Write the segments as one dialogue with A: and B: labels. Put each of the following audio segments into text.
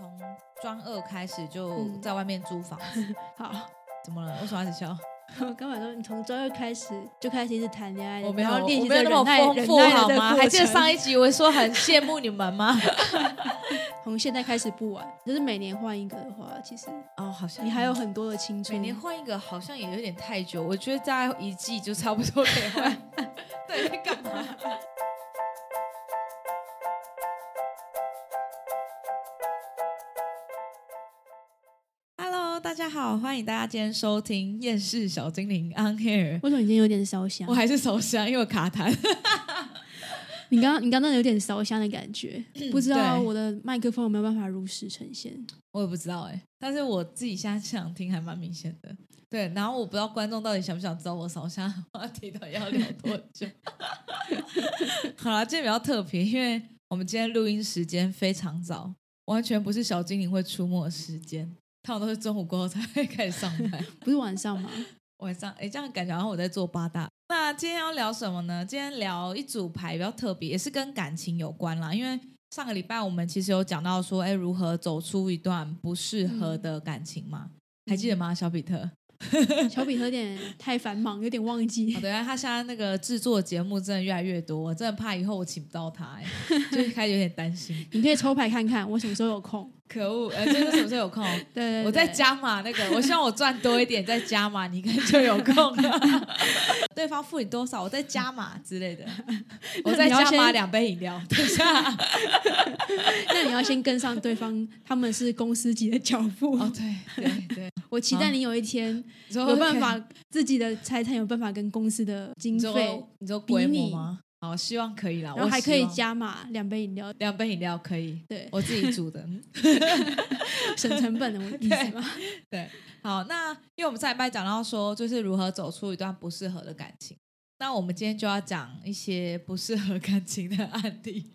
A: 从专二开始就
B: 嗯
A: 在外面租房子，
B: 好，
A: 怎么了？为什么要一直笑？
B: 我刚才说你从专二开始就开始一直谈恋爱，
A: 我没有，
B: 练习
A: 有那么丰富好吗？还记得上一集我说很羡慕你们吗？
B: 从现在开始不晚，就是每年换一个的话，其实
A: 哦，好像
B: 你还有很多的青春每。
A: 年换一个，好像也有点太久。我觉得大概一季就差不多可以换。对，在干嘛？好，欢迎大家今天收听《厌世小精灵 On Air》。
B: 为什么你今天有点烧香
A: 我？还是烧香，因为我卡痰。
B: 你刚刚你刚刚有点烧香的感觉，不知道我的麦克风有没有办法如实呈现？
A: 我也不知道哎、但是我自己现在想听还蛮明显的。对，然后我不知道观众到底想不想知道我烧香的话题到底要聊多久。好了，今天比较特别，因为我们今天录音时间非常早，完全不是小精灵会出没的时间，他们都是中午过后才会开始上班。
B: 不是晚上吗？
A: 晚上，哎，这样感觉好像我在做八大。那今天要聊什么呢？今天聊一组牌比较特别，也是跟感情有关啦。因为上个礼拜我们其实有讲到说，哎，如何走出一段不适合的感情嘛？还记得吗，小比特？
B: 小比特有点太繁忙，有点忘记
A: 哦，。对啊，他现在那个制作节目真的越来越多，我真的怕以后我请不到他，哎，就是开始有点担心。
B: 你可以抽牌看看，我什么时候有空？
A: 可恶，呃，真的什么时候有空？
B: 对对对，
A: 我在加码那个，我希望我赚多一点，再加码，你可能就有空了。对方付你多少，我再加码之类的，我再加码两杯饮料。等一下，
B: 那你要先跟上对方，他们是公司级的脚步。
A: 哦，对对对，
B: 我期待你有一天
A: 你说
B: 有办法自己的财产有办法跟公司的经
A: 你
B: 费
A: 说，你说规模
B: 你
A: 吗？好，希望可以啦，我
B: 还可以加码两杯饮料，
A: 两杯饮料，可以，
B: 对，
A: 我自己煮的。
B: 省成本的我 意思吗？
A: 对，好，那因为我们上礼拜讲到说，就是如何走出一段不适合的感情。那我们今天就要讲一些不适合感情的案例，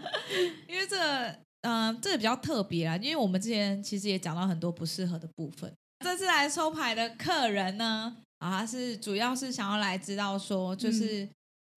A: 因为这个，嗯、这个比较特别啦，因为我们之前其实也讲到很多不适合的部分。这次来抽牌的客人呢，啊，他是主要是想要来知道说，就是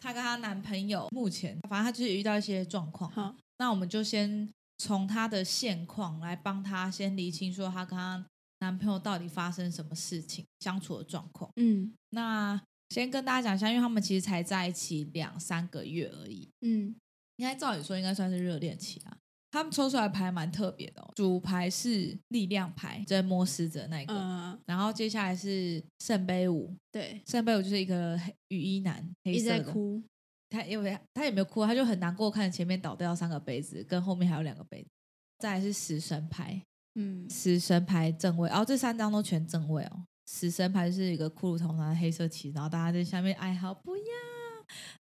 A: 她跟她男朋友目前，反正她就是遇到一些状况，
B: 好，
A: 那我们就先从她的现况来帮她先理清，说她跟她男朋友到底发生什么事情，相处的状况。
B: 嗯。
A: 那先跟大家讲一下，因为他们其实才在一起两三个月而已，
B: 嗯，
A: 应该照理说应该算是热恋期啊。他们抽出来的牌蛮特别的、哦，主牌是力量牌，在摸狮子的那个，
B: 呃，
A: 然后接下来是圣杯五，
B: 对，
A: 圣杯五就是一个黑雨衣男，黑
B: 一直
A: 色的，
B: 在哭，
A: 他因为他也没有哭，他就很难过，看着前面倒掉三个杯子，跟后面还有两个杯子。再来是死神牌，
B: 嗯。
A: 死神牌正位，然、后这三张都全正位哦。死神牌是一个骷髅头拿的黑色旗，然后大家在下面哀嚎，不要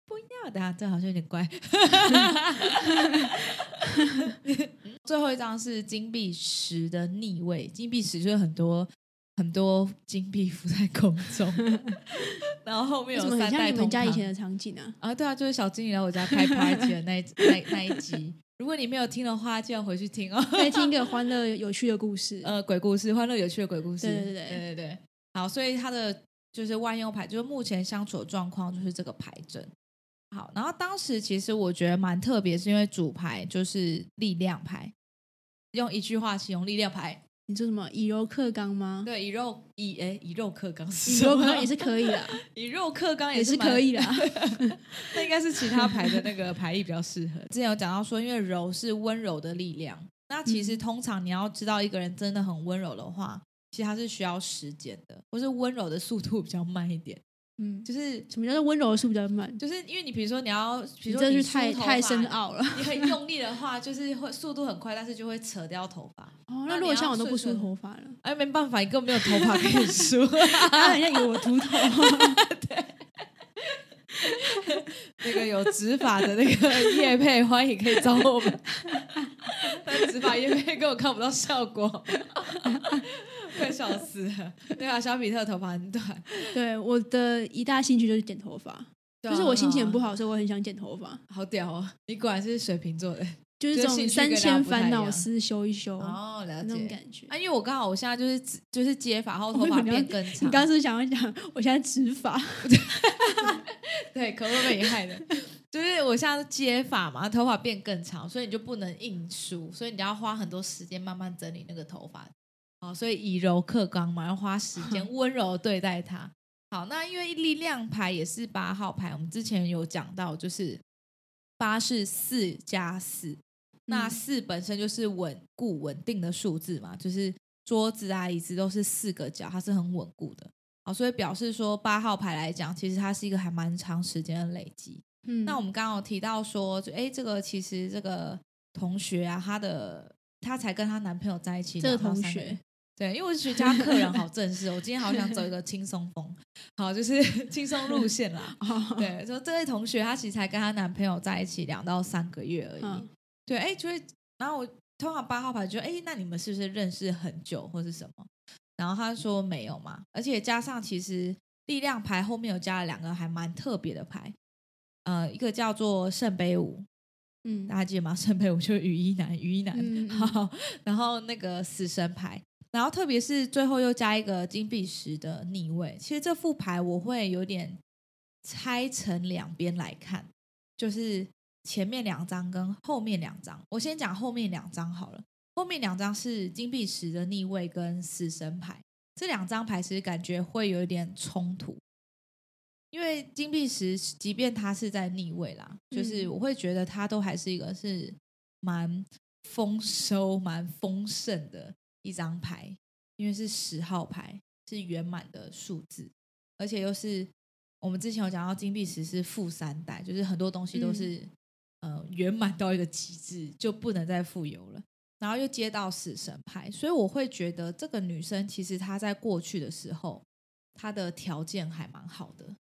A: 不要，等下这好像有点怪。最后一张是金币十的逆位，金币十就是很多很多金币浮在空中，然后后面有三
B: 你们家以前的场景啊？
A: 啊，对啊，就是小精灵来我家开 party 的那一那那一集。如果你没有听的话，就要回去听哦。
B: 可以听一个欢乐有趣的故事。
A: 呃，鬼故事，欢乐有趣的鬼故事。
B: 对对对
A: 对对对好，所以他的就是万用牌，就是目前相处的状况就是这个牌阵。好，然后当时其实我觉得蛮特别，是因为主牌就是力量牌，用一句话形容力量牌，
B: 你说什么以柔克刚吗？
A: 对，以柔以诶以肉克刚，
B: 以柔克刚也是可以的，
A: 以肉克刚
B: 也是
A: 是蛮
B: 可以的。
A: 那应该是其他牌的那个牌意比较适合。之前有讲到说，因为柔是温柔的力量，那其实
B: 嗯
A: 通常你要知道一个人真的很温柔的话，其实他是需要时间的，或是温柔的速度比较慢一点。
B: 嗯，
A: 就是
B: 什么叫做温柔的速比较慢？
A: 就是因为你比如说你要，比如说你
B: 是太太深奥了。
A: 你很用力的话，就是会速度很快，但是就会扯掉头发。
B: 哦，
A: 那
B: 如果像我都不梳头发了，
A: 哎，没办法，你根本没有头发可以梳。
B: 他人家以为我秃头。
A: 对那个有植发的那个叶配，欢迎可以找我们。但是植发叶配根本看不到效果，快笑死了。对啊，小比特头发很短，
B: 对，我的一大兴趣就是剪头发，就是我心情很不
A: 好，
B: 好的时候，我很想剪头发，
A: 好屌哦！你果然是水瓶座的
B: 就是这种三千烦恼丝修一修
A: 哦，了
B: 那种
A: 解。
B: 感觉。
A: 啊，因为我刚好我现在就是直就是接发后头发变更长，
B: 你刚刚是想要讲我现在植发？
A: 对，可乐被你害的。就是我现在接发嘛，头发变更长，所以你就不能硬梳，所以你要花很多时间慢慢整理那个头发。好，所以以柔克刚嘛，要花时间 温柔对待他。好，那因为力量牌也是八号牌，我们之前有讲到，就是八是四加四，那四本身就是稳固稳定的数字嘛，就是桌子啊椅子都是四个角，它是很稳固的。好，所以表示说八号牌来讲，其实它是一个还蛮长时间的累积。嗯，那我们刚刚有提到说，就哎，这个其实这个同学啊，她的她才跟她男朋友在一起，
B: 这个同学。
A: 对，因为我觉得家 客人好正式，我今天好想走一个轻松风，好就是 轻松路线啦。对，说这位同学她其实才跟她男朋友在一起两到三个月而已。对，哎，就会，然后我通常八号牌就哎，那你们是不是认识很久或是什么？然后他说没有嘛，而且加上其实力量牌后面有加了两个还蛮特别的牌，呃，一个叫做圣杯五，嗯，大家记得吗？圣杯五就是雨衣男，雨衣男。好，然后那个死神牌。然后，特别是最后又加一个金币石的逆位，其实这副牌我会有点拆成两边来看，就是前面两张跟后面两张。我先讲后面两张好了，后面两张是金币石的逆位跟死神牌，这两张牌其实感觉会有一点冲突，因为金币石即便它是在逆位啦，就是我会觉得它都还是一个是蛮丰收、蛮丰盛的。一张牌，因为是十号牌，是圆满的数字，而且又是我们之前有讲到金币石是负三代，就是很多东西都是呃圆满到一个极致，就不能再富有了。然后又接到死神牌，所以我会觉得这个女生其实她在过去的时候，她的条件还蛮好的，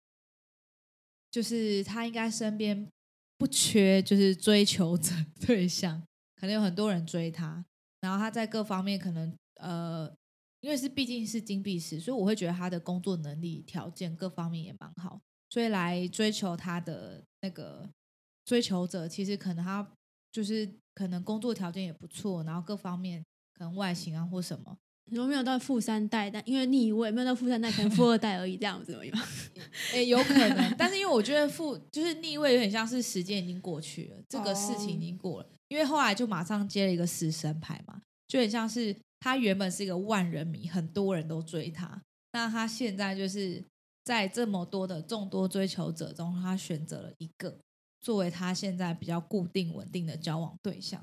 A: 就是她应该身边不缺就是追求者 对象，可能有很多人追她。然后他在各方面可能呃，因为是毕竟是金币石，所以我会觉得他的工作能力条件各方面也蛮好，所以来追求他的那个追求者，其实可能他就是可能工作条件也不错，然后各方面可能外形啊或什么，
B: 如果没有到富三代，但因为逆位没有到富三代，可能富二代而已，这样子而已吗？
A: 哎，有可能，但是因为我觉得富就是逆位有点像是时间已经过去了，这个事情已经过了。因为后来就马上接了一个死神牌嘛，就很像是他原本是一个万人迷，很多人都追他。那他现在就是在这么多的众多追求者中，他选择了一个作为他现在比较固定稳定的交往对象。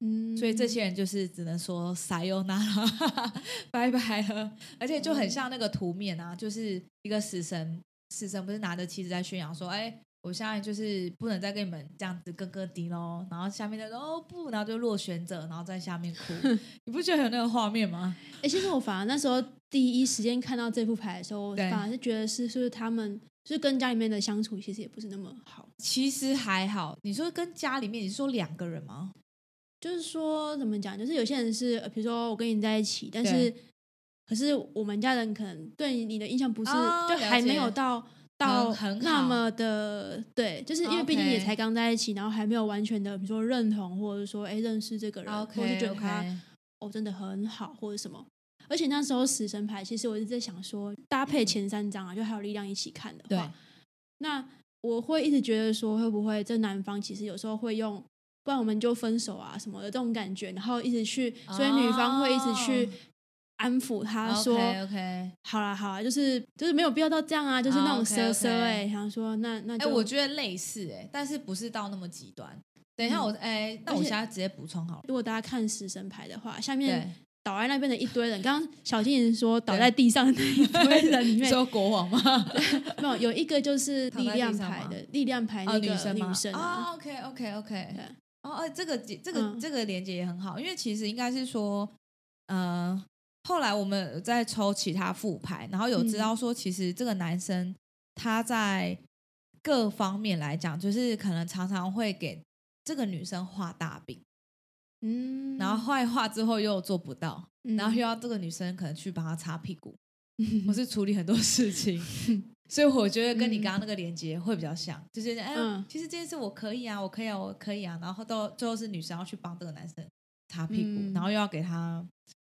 A: 嗯，所以这些人就是只能说撒由那拉，拜拜了。而且就很像那个图面啊，就是一个死神，死神不是拿着旗子在宣扬说：“哎。”我现在就是不能再跟你们这样子咯咯滴喽，然后下面的哦不，然后就落选者，然后在下面哭，你不觉得有那个画面吗？
B: 哎，其实我反而那时候第一时间看到这副牌的时候，我反而是觉得是是不是他们就是跟家里面的相处其实也不是那么好。
A: 其实还好，你说跟家里面，你是说两个人吗？
B: 就是说怎么讲？就是有些人是比如说我跟你在一起，但是可是我们家人可能对你的印象不是，就还没有到。到那么的对，就是因为毕竟也才刚在一起，然后还没有完全的，比如说认同，或者说哎认识这个人，或是觉得他哦真的很好，或者什么。而且那时候死神牌，其实我一直在想说，搭配前三张啊，就还有力量一起看的话，那我会一直觉得说，会不会这男方其实有时候会用，不然我们就分手啊什么的这种感觉，然后一直去，所以女方会一直去。安抚他说：“好了好啦，就是就是没有必要到这样啊，就是那种奢奢哎，想说那那
A: 哎，我觉得类似哎，但是不是到那么极端。等一下我哎，那我现在直接补充好了。
B: 如果大家看死神牌的话，下面倒在那边的一堆人，刚刚小金人说倒在地上的那一堆人里面，
A: 说国王吗？
B: 没有，有一个就是力量牌的力量牌那个女生女生
A: 啊。OK OK OK，哦哎，这个这个这个连接也很好，因为其实应该是说，呃。后来我们在抽其他副牌，然后有知道说，其实这个男生他在各方面来讲，就是可能常常会给这个女生画大饼，嗯，然后画一画之后又做不到，然后又要这个女生可能去帮他擦屁股，或是处理很多事情，所以我觉得跟你刚刚那个连接会比较像，就是哎，其实这件事我可以啊，我可以啊，我可以啊，然后到最后是女生要去帮这个男生擦屁股，然后又要给他。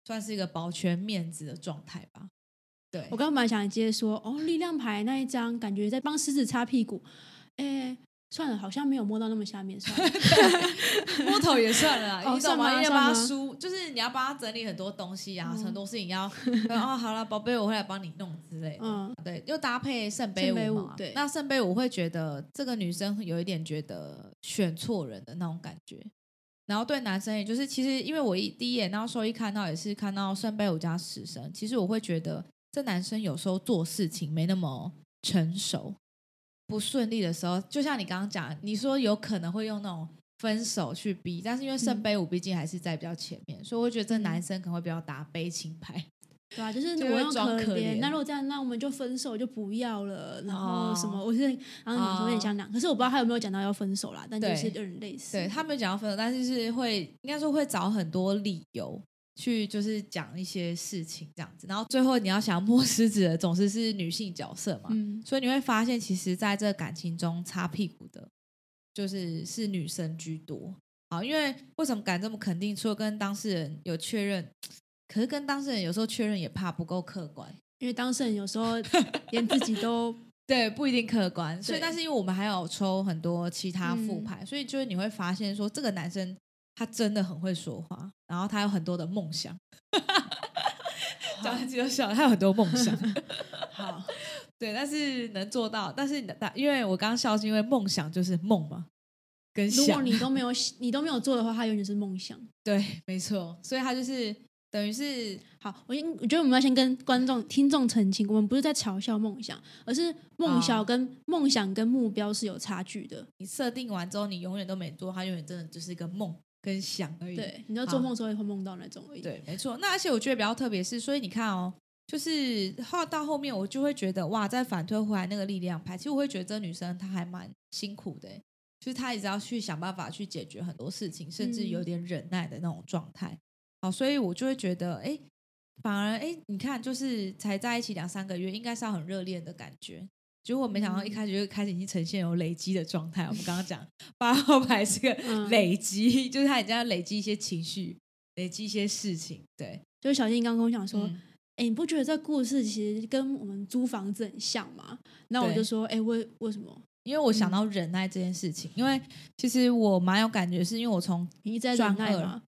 A: 算是一个保全面子的状态吧。对
B: 我刚刚本来想接说，哦，力量牌那一张感觉在帮狮子擦屁股。哎，算了，好像没有摸到那么下面，算了，
A: 摸头也算了，你懂吗？要
B: 帮
A: 他梳，就是你要帮他整理很多东西啊，很多事情要哦，好了，宝贝，我会来帮你弄之类的。嗯，对，又搭配圣杯舞嘛，
B: 对，
A: 那圣杯舞会觉得这个女生有一点觉得选错人的那种感觉，然后对男生也就是其实因为我一第一眼那时候一看到也是看到圣杯舞加死神，其实我会觉得这男生有时候做事情没那么成熟。不顺利的时候，就像你刚刚讲，你说有可能会用那种分手去逼，但是因为圣杯五毕竟还是在比较前面，所以我觉得这男生可能会比较打悲情牌，
B: 对啊，就是 我要可怜。那如果这样，那我们就分手，就不要了。然后什么？我是然后有点想讲，可是我不知道他有没有讲到要分手啦，但就是有点类似。
A: 对他没有讲到分手，但是是会应该说会找很多理由。去就是讲一些事情这样子，然后最后你要想摸狮子的总是是女性角色嘛，所以你会发现，其实在这感情中擦屁股的，就是是女生居多。好，因为为什么敢这么肯定？除了跟当事人有确认，可是跟当事人有时候确认也怕不够客观，
B: 因为当事人有时候 连自己都
A: 对不一定客观。所以，但是因为我们还有抽很多其他副牌，所以就是你会发现说这个男生。他真的很会说话，然后他有很多的梦想，讲起就笑。他有很多梦想，
B: 好，
A: 对，但是能做到，但是但因为我刚刚笑是因为梦想就是梦嘛，跟如
B: 果你都 没有你都没有做的话，他永远是梦想。
A: 对，没错，所以他就是等于是
B: 好。我先我觉得我们要先跟观众听众澄清，我们不是在嘲笑梦想，而是梦想跟梦想跟目标是有差距的。
A: 你设定完之后，你永远都没做，他永远真的就是一个梦。跟想而已，
B: 对，你知道做梦时候也会梦到那种而已。
A: 对，没错。那而且我觉得比较特别是，所以你看哦，就是后到后面，我就会觉得哇，在反推回来那个力量牌，其实我会觉得这女生她还蛮辛苦的，就是她一直要去想办法去解决很多事情，甚至有点忍耐的那种状态。好，所以我就会觉得，哎，反而哎，你看，就是才在一起两三个月，应该是要很热恋的感觉。结果没想到一开始就开始已经呈现有累积的状态。我们刚刚讲八号 牌是个累积，就是他已经要累积一些情绪，累积一些事情。对，
B: 就是小静刚跟我讲说：“哎，你不觉得这故事其实跟我们租房子很像吗？”那我就说：“哎，为为什么？
A: 因为我想到忍耐这件事情，因为其实我蛮有感觉，是因为我从
B: 你一直在忍耐吗？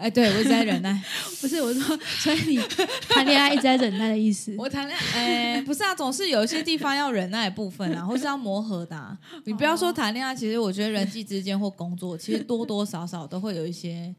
A: 哎，对我一直在忍耐，
B: 不是我说，所以你 谈恋爱一直在忍耐的意思。
A: 我谈恋爱，哎，不是啊，总是有一些地方要忍耐部分啊，或是要磨合的。你不要说谈恋爱，其实我觉得人际之间或工作，其实多多少少都会有一些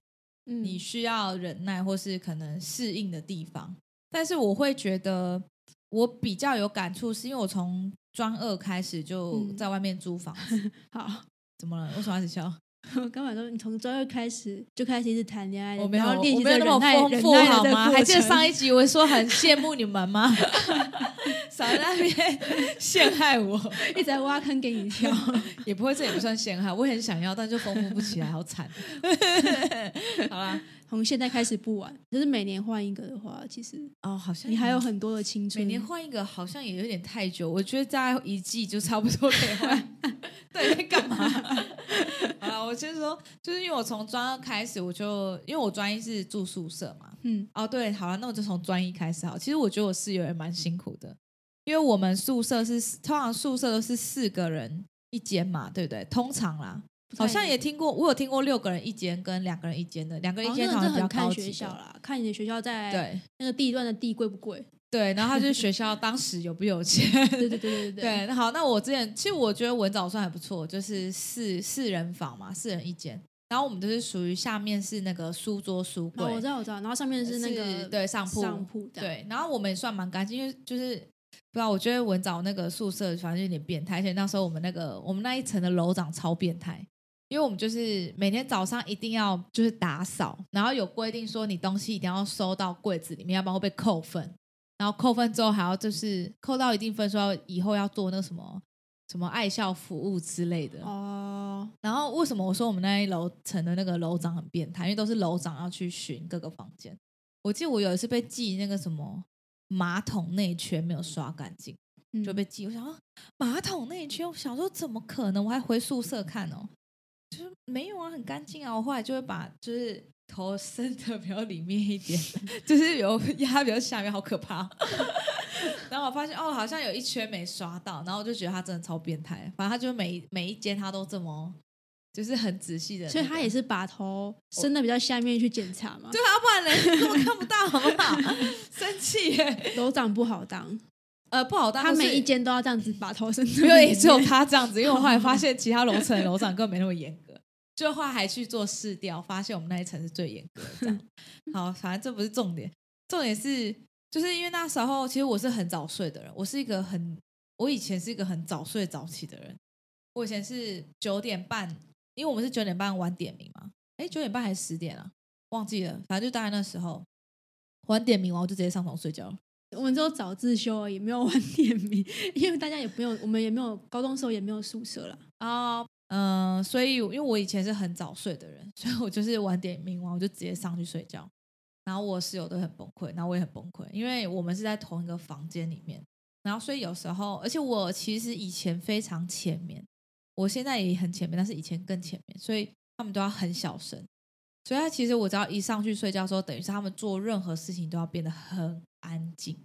A: 你需要忍耐或是可能适应的地方。但是我会觉得我比较有感触，是因为我从专二开始就在外面租房子。
B: 好，
A: 怎么了？为什么一直笑？
B: 我刚才说，你从周二开始就开始一直谈恋爱，
A: 我没有，
B: 我没
A: 有那么丰富好吗？还记得上一集我说很羡慕你们吗？少在那边 陷害我，
B: 一直在挖坑给你跳，
A: 也不会，这也不算陷害。我很想要，但就丰富不起来，好惨。好啦。
B: 从现在开始不晚，就是每年换一个的话，其实
A: 哦，好像
B: 你还有很多的青春。
A: 每年换一个好像也有点太久，我觉得大概一季就差不多可以换。对，干嘛？啊，我先说，就是因为我从专二开始，我就因为我专一是住宿舍嘛，嗯，哦，对，好了，那我就从专一开始好。其实我觉得我室友也蛮辛苦的，因为我们宿舍是通常宿舍都是四个人一间嘛，对不对？通常啦。好像也听过，我有听过六个人一间跟两个人一间的，两个人一间好像比较
B: 看学校啦，看你的学校在
A: 对
B: 那个地段的地贵不贵？
A: 对，然后他就是学校当时有不有钱？
B: 对对对对对。
A: 对，那 好，那我之前其实我觉得文藻算还不错，就是四四人房嘛，四人一间，然后我们就是属于下面是那个书桌书柜，
B: 我知道我知道，然后上面是那个
A: 对上铺
B: 上铺
A: 对，然后我们也算蛮干净，因为就是不知道，我觉得文藻那个宿舍反正有点变态，而且那时候我们那个我们那一层的楼长超变态。因为我们就是每天早上一定要就是打扫，然后有规定说你东西一定要收到柜子里面，要不然会被扣分。然后扣分之后还要就是扣到一定分数，以后要做那什么什么爱校服务之类的。哦。然后为什么我说我们那一楼层的那个楼长很变态？因为都是楼长要去巡各个房间。我记得我有一次被记那个什么马桶内圈没有刷干净，就被记。我想说马桶内圈，我想说怎么可能？我还回宿舍看哦。就是没有啊，很干净啊。我后来就会把就是头伸的比较里面一点，就是有压比较下面，好可怕。然后我发现哦，好像有一圈没刷到，然后我就觉得他真的超变态。反正他就每每一间他都这么，就是很仔细的，
B: 所以他也是把头伸的比较下面去检查嘛。
A: 对啊，不然人 根本看不到，好不好？生气耶，
B: 楼长不好当，
A: 呃，不好当。
B: 他每一间都要这样子把头伸出，
A: 因为只有他这样子。因为我后来发现其他楼层的楼长根本没那么严格。最后还去做试调，发现我们那一层是最严格的。好，反正这不是重点，重点是就是因为那时候其实我是很早睡的人，我是一个很我以前是一个很早睡早起的人。我以前是九点半，因为我们是九点半晚点名嘛。哎，九点半还是十点啊？忘记了，反正就大概那时候晚点名完，我就直接上床睡觉。
B: 我们只有早自修而已，没有晚点名，因为大家也没有，我们也没有高中时候也没有宿舍了
A: 啊。嗯，所以因为我以前是很早睡的人，所以我就是晚点名完我就直接上去睡觉，然后我室友都很崩溃，然后我也很崩溃，因为我们是在同一个房间里面，然后所以有时候，而且我其实以前非常浅眠，我现在也很浅眠，但是以前更浅眠，所以他们都要很小声，所以他其实我只要一上去睡觉的时候，等于是他们做任何事情都要变得很安静，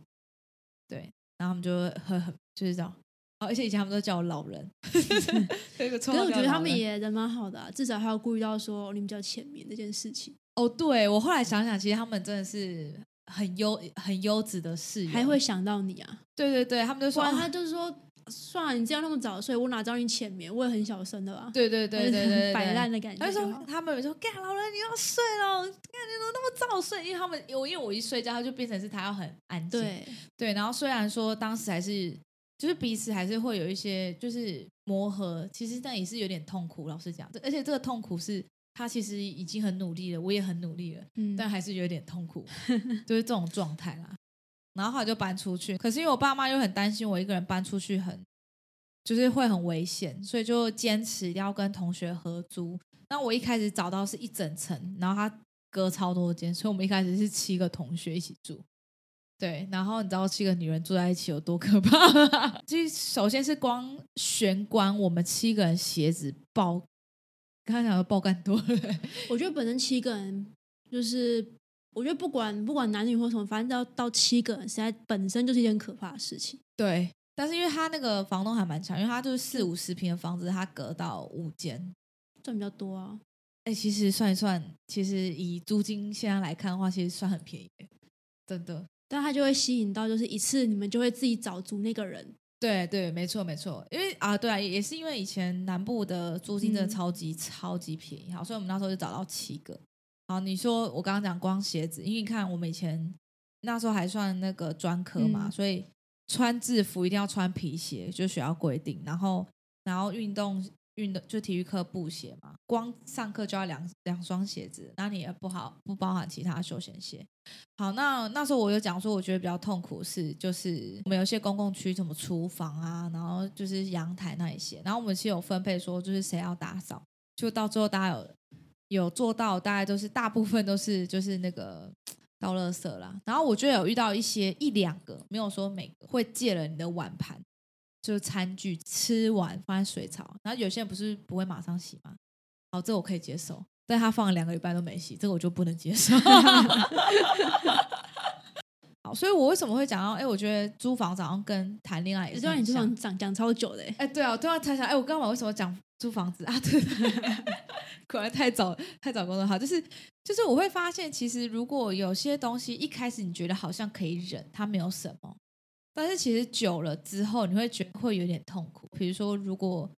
A: 对，然后他们就会很很就是这样。而且以前他们都叫我老人，可
B: 是我觉得他们也人蛮好的，至少还有顾虑到说你们比较前面这件事情。
A: 哦，对我后来想想，其实他们真的是很优很优质的室友，
B: 还会想到你啊。
A: 对对对，他们就说，
B: 他就是说，算了，你这样那么早睡，我哪知道你浅眠？我也很小声的吧。
A: 对对对对对，
B: 摆烂的感觉。
A: 他说他们说，干老人你要睡了，干你怎么那么早睡？因为他们我因为我一睡觉，他就变成是他要很安静。
B: 对
A: 对，然后虽然说当时还是。就是彼此还是会有一些就是磨合，其实但也是有点痛苦。老实讲，而且这个痛苦是他其实已经很努力了，我也很努力了，嗯，但还是有点痛苦，就是这种状态啦。然后后来就搬出去，可是因为我爸妈又很担心我一个人搬出去很就是会很危险，所以就坚持一定要跟同学合租。那我一开始找到是一整层，然后他隔超多间，所以我们一开始是七个同学一起住。对，然后你知道七个女人住在一起有多可怕吗？就首先是光玄关，我们七个人鞋子爆，刚才讲的爆干多了。
B: 我觉得本身七个人就是，我觉得不管不管男女或什么，反正到到七个人，实在本身就是一件可怕的事情。
A: 对，但是因为他那个房东还蛮强，因为他就是四五十平的房子，他隔到五间，
B: 赚比较多啊。
A: 哎，其实算一算，其实以租金现在来看的话，其实算很便宜，真的。
B: 但他就会吸引到，就是一次你们就会自己找租那个人。
A: 对对，没错没错，因为啊，对啊，也是因为以前南部的租金真的超级超级便宜，好，所以我们那时候就找到七个。好，你说我刚刚讲光鞋子，因为你看我们以前那时候还算那个专科嘛，所以穿制服一定要穿皮鞋，就学校规定，然后然后运动。运动就体育课布鞋嘛，光上课就要两两双鞋子，那你也不好不包含其他休闲鞋。好，那那时候我有讲说，我觉得比较痛苦是，就是我们有些公共区，什么厨房啊，然后就是阳台那一些，然后我们其实有分配说，就是谁要打扫，就到最后大家有有做到，大概都是大部分都是就是那个倒垃圾啦。然后我觉得有遇到一些一两个，没有说每个会借了你的碗盘。就是餐具吃完放在水槽，然后有些人不是不会马上洗吗？好，这我可以接受，但他放了两个礼拜都没洗，这个我就不能接受。好，所以我为什么会讲到？哎，我觉得租房好像跟谈恋爱也是。
B: 你租房讲讲超久的，
A: 哎，对啊，对啊，才想，哎，我刚刚为什么讲租房子啊？对，果然太早 太早工作好，就是就是我会发现，其实如果有些东西一开始你觉得好像可以忍，它没有什么。但是其实久了之后，你会觉得会有点痛苦。比如说，如果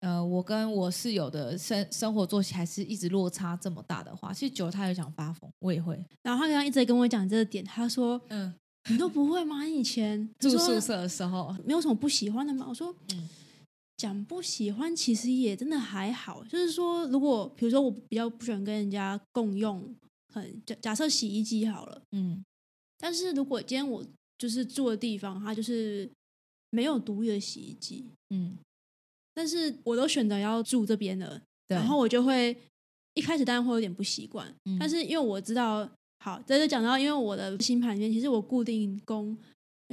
A: 呃我跟我室友的生生活作息还是一直落差这么大的话，其实久了他也想发疯，我也会。
B: 然后他刚刚一直在跟我讲这个点，他说：“嗯，你都不会吗？你以前
A: 住宿舍的时候
B: 没有什么不喜欢的吗？”我说：“嗯，讲不喜欢其实也真的还好。就是说，如果比如说我比较不喜欢跟人家共用，很假假设洗衣机好了，嗯，但是如果今天我。就是住的地方，它就是没有独立的洗衣机，嗯，但是我都选择要住这边的，然后我就会一开始当然会有点不习惯，但是因为我知道，好，在这讲到，因为我的星盘里面，其实我固定宫，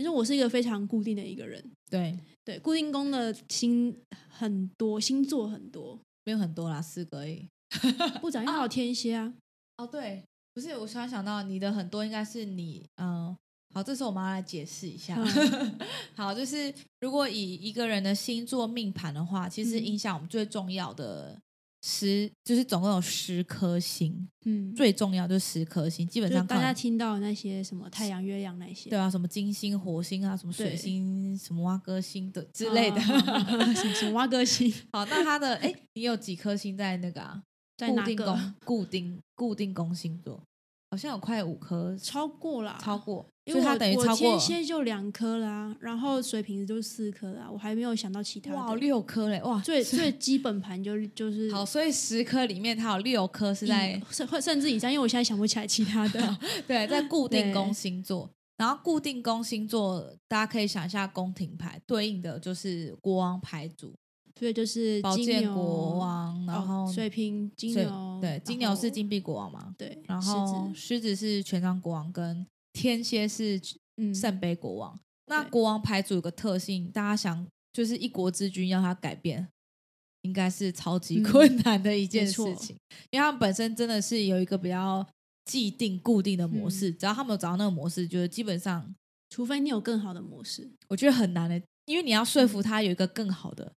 B: 其实我是一个非常固定的一个人，
A: 对。
B: 对，固定宫的星很多，星座很多，
A: 没有很多啦，四个而已，
B: 不长，还有天蝎啊，
A: 哦对，不是，我突然想到，你的很多应该是你，嗯。好，这时候我们要来解释一下。好，就是如果以一个人的星座命盘的话，其实影响我们最重要的十，就是总共有十颗星。嗯，最重要就是十颗星，基本上
B: 大家听到那些什么太阳、月亮那些，
A: 对啊，什么金星、火星啊，什么水星、什么挖哥星的之类的，
B: 什么挖哥星。
A: 好，那他的哎，你有几颗星在那个啊？
B: 在
A: 固定宫、固定固定宫星座？好像有快五颗，
B: 超过了，
A: 超过，
B: 因为
A: 它等于超过
B: 天蝎就两颗啦，然后水瓶就四颗啦，我还没有想到其他的
A: 哇，六颗嘞，哇，
B: 最最基本盘就就是
A: 好，所以十颗里面它有六颗是在
B: 甚甚至以上，因为我现在想不起来其他的，
A: 对，在固 定宫星座，然后固定宫星座大家可以想一下宫廷牌对应的就是国王牌组。
B: 所以就是
A: 宝剑国王，然后
B: 水瓶金牛，
A: 对，金牛是金币国王嘛？
B: 对，
A: 然后狮子狮子是权杖国王，跟天蝎是圣杯国王。那国王牌组有个特性，大家想，就是一国之君要他改变，应该是超级困难的一件事情，因为他们本身真的是有一个比较既定固定的模式，只要他们有找到那个模式，就是基本上，
B: 除非你有更好的模式，
A: 我觉得很难的，因为你要说服他有一个更好的。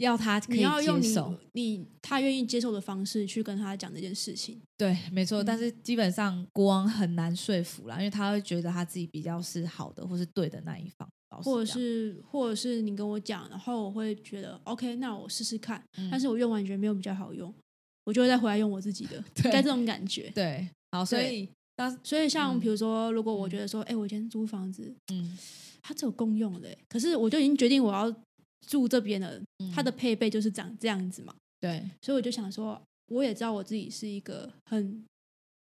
A: 要他可以接受，
B: 你他愿意接受的方式去跟他讲这件事情。
A: 对，没错。但是基本上国王很难说服啦，因为他会觉得他自己比较是好的或是对的那一方，
B: 或者是或者是你跟我讲，然后我会觉得 OK，那我试试看。但是我用完觉得没有比较好用，我就会再回来用我自己的，该这种感觉。
A: 对，好，所以当
B: 所以像比如说，如果我觉得说，哎，我今天租房子，嗯，它只有共用的，可是我就已经决定我要。住这边的，它的配备就是长这样子嘛。
A: 对，
B: 所以我就想说，我也知道我自己是一个很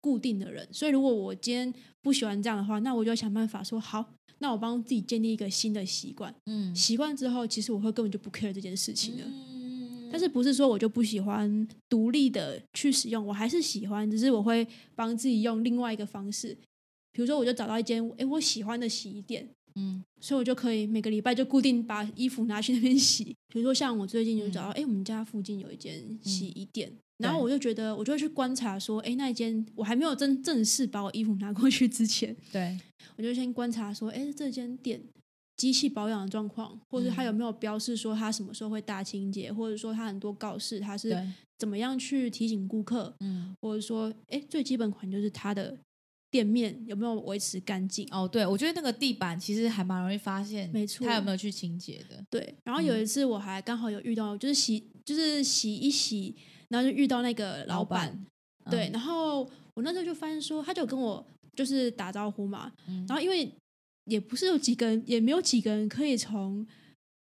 B: 固定的人，所以如果我今天不喜欢这样的话，那我就想办法说好，那我帮自己建立一个新的习惯。嗯，习惯之后，其实我会根本就不 care 这件事情的。嗯，但是不是说我就不喜欢独立的去使用，我还是喜欢，只是我会帮自己用另外一个方式，比如说我就找到一间哎我喜欢的洗衣店。嗯，所以我就可以每个礼拜就固定把衣服拿去那边洗。比如说像我最近就找到，哎，我们家附近有一间洗衣店，然后我就觉得，我就会去观察说，哎，那一间我还没有正正式把我衣服拿过去之前，
A: 对。
B: 我就先观察说，哎，这间店机器保养的状况，或者它有没有标示说它什么时候会大清洁，或者说它很多告示它是怎么样去提醒顾客，嗯，或者说，哎，最基本款就是它的。店面有没有维持干净？
A: 哦，对，我觉得那个地板其实还蛮容易发现，
B: 没错，
A: 他有没有去清洁的？
B: 对。然后有一次我还刚好有遇到，就是洗，就是洗一洗，然后就遇到那个老板，对。然后我那时候就发现说，他就跟我就是打招呼嘛，嗯然后因为也不是有几个人，也没有几个人可以从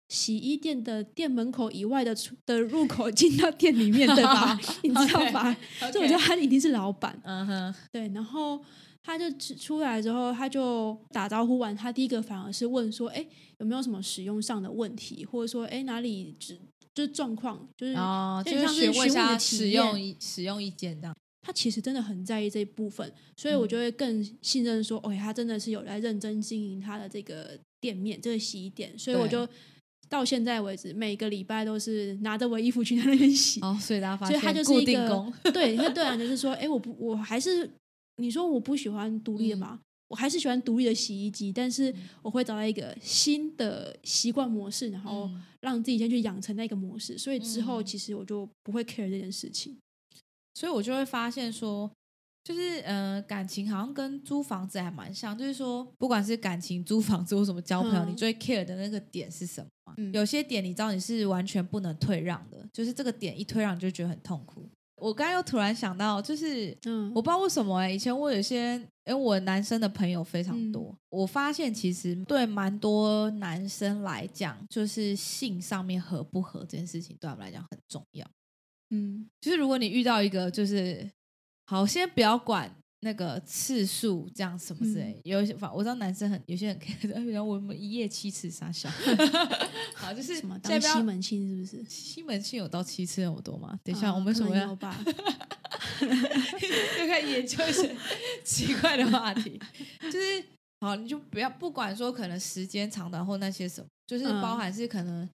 B: 洗衣店的店门口以外的出的入口进到店里面，对吧？你知道吧？所以我觉得他一定是老板。嗯哼，对。然后。他就出来之后，他就打招呼完，他第一个反而是问说：“哎，有没有什么使用上的问题，或者说，哎，哪里只就是状况，就是
A: 哦，
B: 就像
A: 是
B: 询问
A: 使用使用意见这样。”
B: 他其实真的很在意这一部分，所以我就会更信任说：“哦，他真的是有在认真经营他的这个店面，这个洗衣店。”所以我就到现在为止，每个礼拜都是拿着我衣服去他那边洗。
A: 哦，所以大家发
B: 现，所以他就是
A: 一个
B: 对，你看对啊，就是说，哎，我不，我还是。你说我不喜欢独立的吗？我还是喜欢独立的洗衣机，但是我会找到一个新的习惯模式，然后让自己先去养成那个模式，所以之后其实我就不会 care 这件事情。
A: 所以我就会发现说，就是呃，感情好像跟租房子还蛮像，就是说，不管是感情、租房子或什么交朋友，你最 care 的那个点是什么？有些点你知道你是完全不能退让的，就是这个点一退让你就觉得很痛苦。我刚刚又突然想到，就是，嗯，我不知道为什么哎，以前我有些，因为我男生的朋友非常多，我发现其实对蛮多男生来讲，就是性上面合不合这件事情，对他们来讲很重要。嗯，就是如果你遇到一个，就是好，先不要管。那个次数这样什么之类，有些反我知道男生很有些人可以，然后我们一夜七次傻笑，好就是
B: 什么当西门庆是不是？
A: 西门庆有到七次那么多吗？等一下我们什么要 又开始研究一些奇怪的话题，就是好你就不要不管说可能时间长短或那些什么，就是包含是可能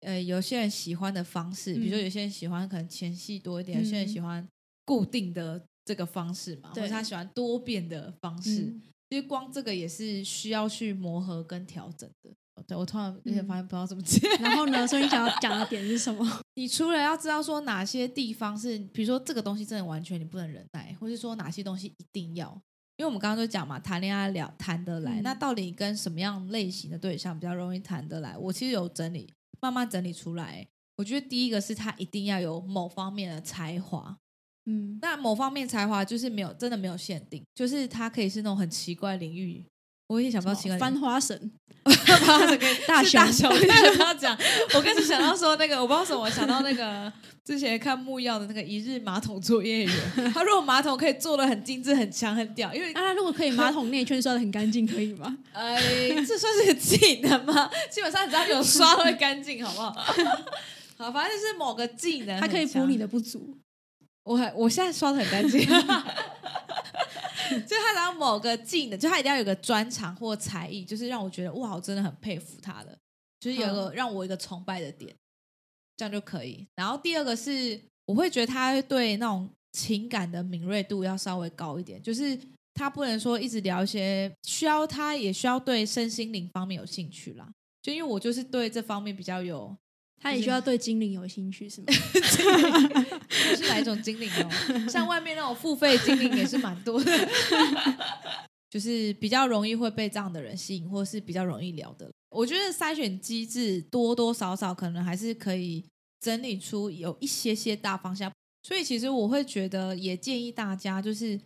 A: 呃有些人喜欢的方式，比如说有些人喜欢可能前戏多一点，有些人喜欢固定的。这个方式嘛，或者他喜欢多变的方式，其实光这个也是需要去磨合跟调整的。对我突然有点发现不知道怎么接。
B: 然后呢，所以你想要讲的点是什么？
A: 你除了要知道说哪些地方是，比如说这个东西真的完全你不能忍耐，或是说哪些东西一定要，因为我们刚刚就讲嘛，谈恋爱聊谈得来，那到底跟什么样类型的对象比较容易谈得来？我其实有整理，慢慢整理出来。我觉得第一个是他一定要有某方面的才华。嗯，那某方面才华就是没有，真的没有限定，就是他可以是那种很奇怪领域。我也想不到奇怪，
B: 翻花神，
A: 大熊，大熊，不要讲。我开始想到说那个，我不知道什么，想到那个之前看木曜的那个一日马桶作业员，他如果马桶可以做的很精致、很强、很屌，因为
B: 啊，如果可以马桶内圈刷的很干净，可以吗？
A: 哎，这算是个技能吗？基本上只要有刷会干净，好不好？好，反正就是某个技能，
B: 它可以补你的不足。
A: 我还我现在刷的很干净，就他只要某个技能，就他一定要有个专长或才艺，就是让我觉得哇，我真的很佩服他的，就是有个让我一个崇拜的点，这样就可以。然后第二个是，我会觉得他对那种情感的敏锐度要稍微高一点，就是他不能说一直聊一些需要，他也需要对身心灵方面有兴趣啦。就因为我就是对这方面比较有。
B: 他也需要对精灵有兴趣，是吗？
A: 是哪一种精灵哦？像外面那种付费精灵也是蛮多的，就是比较容易会被这样的人吸引，或是比较容易聊的。我觉得筛选机制多多少少可能还是可以整理出有一些些大方向。所以其实我会觉得，也建议大家，就是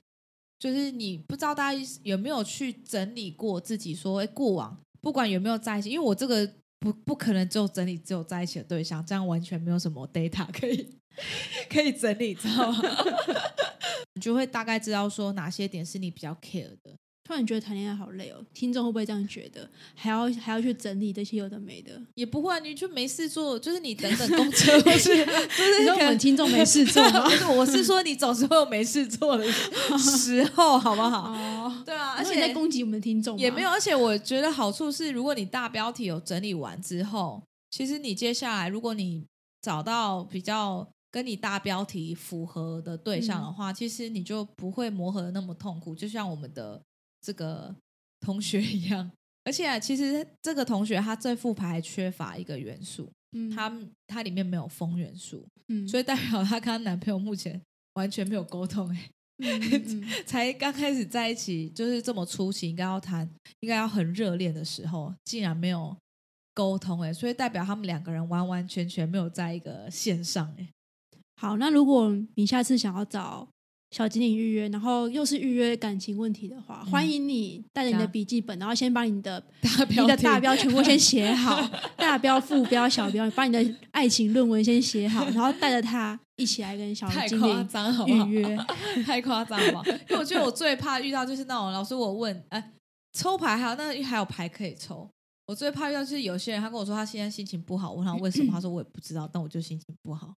A: 就是你不知道大家有没有去整理过自己，说哎，过往不管有没有在一起，因为我这个。不不可能就整理只有在一起的对象，这样完全没有什么 data 可以 可以整理，知道吗？你 就会大概知道说哪些点是你比较 care 的。
B: 突然觉得谈恋爱好累哦，听众会不会这样觉得？还要还要去整理这些有的没的？
A: 也不会，你就没事做，就是你等等公车，或是？就是
B: 我们听众没事做吗？
A: 不是，我是说你总是会有没事做的时候，好不好？哦，对啊，而且
B: 在攻击我们听众
A: 也没有，而且我觉得好处是，如果你大标题有整理完之后，其实你接下来如果你找到比较跟你大标题符合的对象的话，其实你就不会磨合的那么痛苦，就像我们的。这个同学一样，而且其实这个同学他这副牌缺乏一个元素，嗯，他他里面没有风元素，嗯，所以代表他跟他男朋友目前完全没有沟通，哎，才刚开始在一起，就是这么初期，应该要谈，应该要很热恋的时候，竟然没有沟通，哎，所以代表他们两个人完完全全没有在一个线上，哎，
B: 好，那如果你下次想要找。小精灵预约，然后又是预约感情问题的话，欢迎你带着你的笔记本，然后先把你的你的大标全部先写好，大标、副标、小标，把你的爱情论文先写好，然后带着他一起来跟小精灵预约。
A: 太夸张了，因为我觉得我最怕遇到就是那种老师我问，哎，抽牌还有那还有牌可以抽，我最怕遇到就是有些人他跟我说他现在心情不好，我问他为什么，他说我也不知道，但我就心情不好。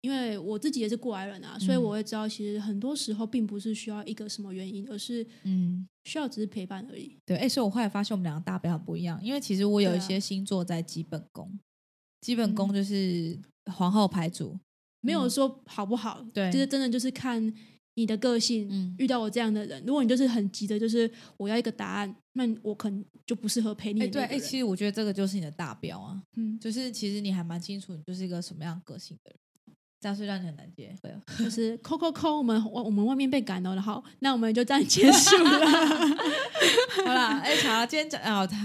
B: 因为我自己也是过来人啊，所以我会知道，其实很多时候并不是需要一个什么原因，而是嗯，需要只是陪伴而已。
A: 对，哎，所以我后来发现我们两个大标很不一样，因为其实我有一些星座在基本宫，基本功就是皇后牌组，
B: 没有说好不好，
A: 对，
B: 就是真的就是看你的个性。嗯，遇到我这样的人，如果你就是很急的，就是我要一个答案，那我可能就不适合陪你。
A: 对，哎，其实我觉得这个就是你的大标啊，嗯，就是其实你还蛮清楚，你就是一个什么样个性的人。这样是让你很难接，对，
B: 就是扣扣扣，我们我我们外面被赶了，然后那我们就这样结束了。
A: 好啦，哎，好，今天讲哦，他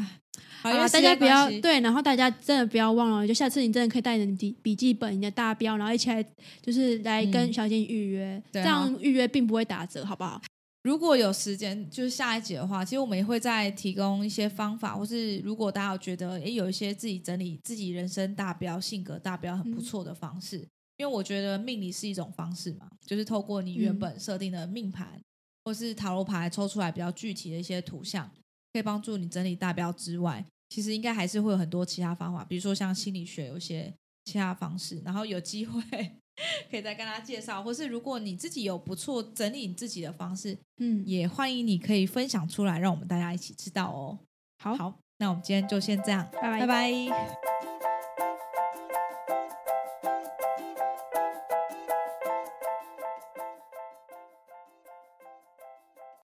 B: 好了，大家不要对，然后大家真的不要忘了，就下次你真的可以带着你笔笔记本、你的大标，然后一起来，就是来跟小姐预约，这样预约并不会打折，好不好？
A: 如果有时间，就是下一集的话，其实我们也会再提供一些方法，或是如果大家觉得诶有一些自己整理自己人生大标、性格大标很不错的方式。因为我觉得命理是一种方式嘛，就是透过你原本设定的命盘，或是塔罗牌抽出来比较具体的一些图像，可以帮助你整理大标之外，其实应该还是会有很多其他方法，比如说像心理学有些其他方式，然后有机会 可以再跟大家介绍，或是如果你自己有不错整理你自己的方式，嗯，也欢迎你可以分享出来，让我们大家一起知道哦。
B: 好，
A: 好，那我们今天就先这样，
B: 拜
A: 拜拜。